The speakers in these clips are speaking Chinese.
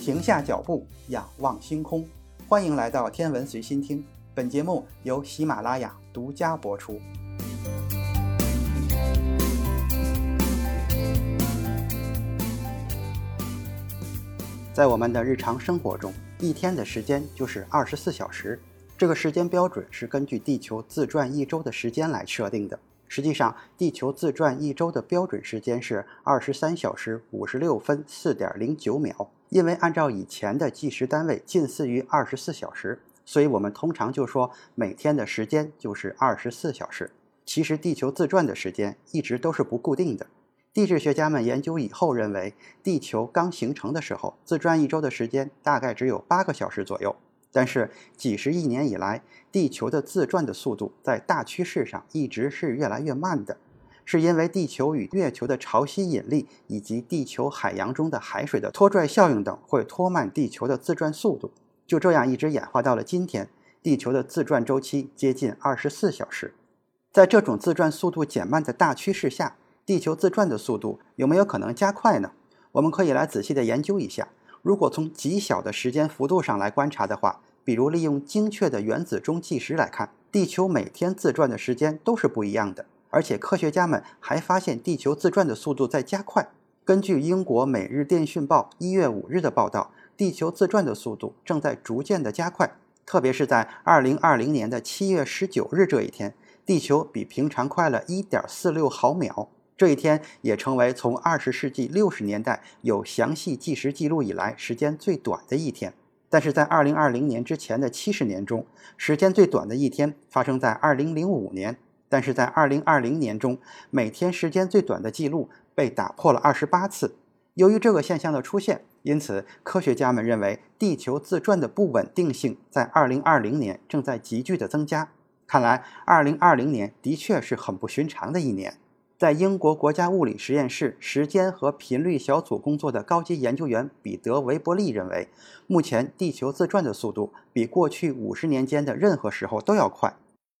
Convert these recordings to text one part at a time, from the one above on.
停下脚步，仰望星空。欢迎来到天文随心听，本节目由喜马拉雅独家播出。在我们的日常生活中，一天的时间就是二十四小时。这个时间标准是根据地球自转一周的时间来设定的。实际上，地球自转一周的标准时间是二十三小时五十六分四点零九秒。因为按照以前的计时单位近似于二十四小时，所以我们通常就说每天的时间就是二十四小时。其实，地球自转的时间一直都是不固定的。地质学家们研究以后认为，地球刚形成的时候，自转一周的时间大概只有八个小时左右。但是几十亿年以来，地球的自转的速度在大趋势上一直是越来越慢的，是因为地球与月球的潮汐引力以及地球海洋中的海水的拖拽效应等会拖慢地球的自转速度。就这样一直演化到了今天，地球的自转周期接近二十四小时。在这种自转速度减慢的大趋势下，地球自转的速度有没有可能加快呢？我们可以来仔细的研究一下。如果从极小的时间幅度上来观察的话，比如利用精确的原子钟计时来看，地球每天自转的时间都是不一样的。而且科学家们还发现地球自转的速度在加快。根据英国《每日电讯报》一月五日的报道，地球自转的速度正在逐渐的加快，特别是在二零二零年的七月十九日这一天。地球比平常快了1.46毫秒，这一天也成为从20世纪60年代有详细计时记录以来时间最短的一天。但是在2020年之前的70年中，时间最短的一天发生在2005年。但是在2020年中，每天时间最短的记录被打破了28次。由于这个现象的出现，因此科学家们认为地球自转的不稳定性在2020年正在急剧的增加。看来，二零二零年的确是很不寻常的一年。在英国国家物理实验室时间和频率小组工作的高级研究员彼得·维伯利认为，目前地球自转的速度比过去五十年间的任何时候都要快。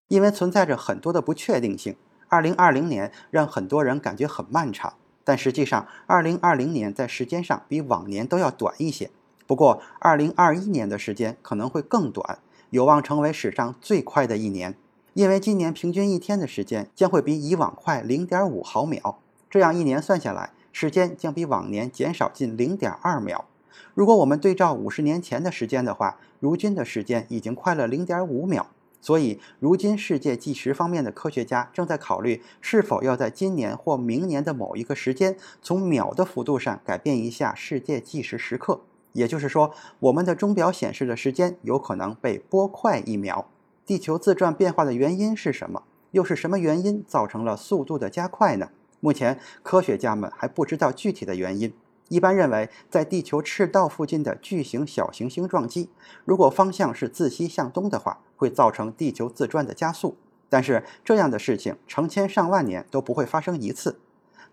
因为存在着很多的不确定性，二零二零年让很多人感觉很漫长。但实际上，二零二零年在时间上比往年都要短一些。不过，二零二一年的时间可能会更短。有望成为史上最快的一年，因为今年平均一天的时间将会比以往快零点五毫秒。这样一年算下来，时间将比往年减少近零点二秒。如果我们对照五十年前的时间的话，如今的时间已经快了零点五秒。所以，如今世界计时方面的科学家正在考虑是否要在今年或明年的某一个时间，从秒的幅度上改变一下世界计时时刻。也就是说，我们的钟表显示的时间有可能被拨快一秒。地球自转变化的原因是什么？又是什么原因造成了速度的加快呢？目前科学家们还不知道具体的原因。一般认为，在地球赤道附近的巨型小行星撞击，如果方向是自西向东的话，会造成地球自转的加速。但是这样的事情成千上万年都不会发生一次。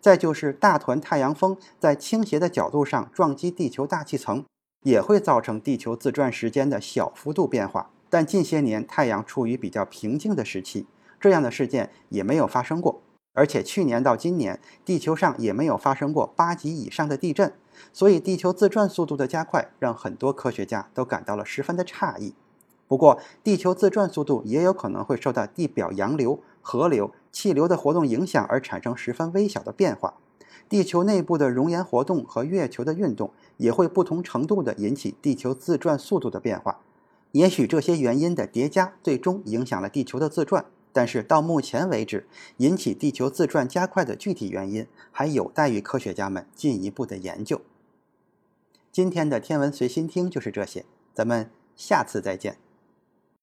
再就是大团太阳风在倾斜的角度上撞击地球大气层，也会造成地球自转时间的小幅度变化。但近些年太阳处于比较平静的时期，这样的事件也没有发生过。而且去年到今年，地球上也没有发生过八级以上的地震，所以地球自转速度的加快让很多科学家都感到了十分的诧异。不过，地球自转速度也有可能会受到地表洋流、河流。气流的活动影响而产生十分微小的变化，地球内部的熔岩活动和月球的运动也会不同程度地引起地球自转速度的变化。也许这些原因的叠加最终影响了地球的自转，但是到目前为止，引起地球自转加快的具体原因还有待于科学家们进一步的研究。今天的天文随心听就是这些，咱们下次再见。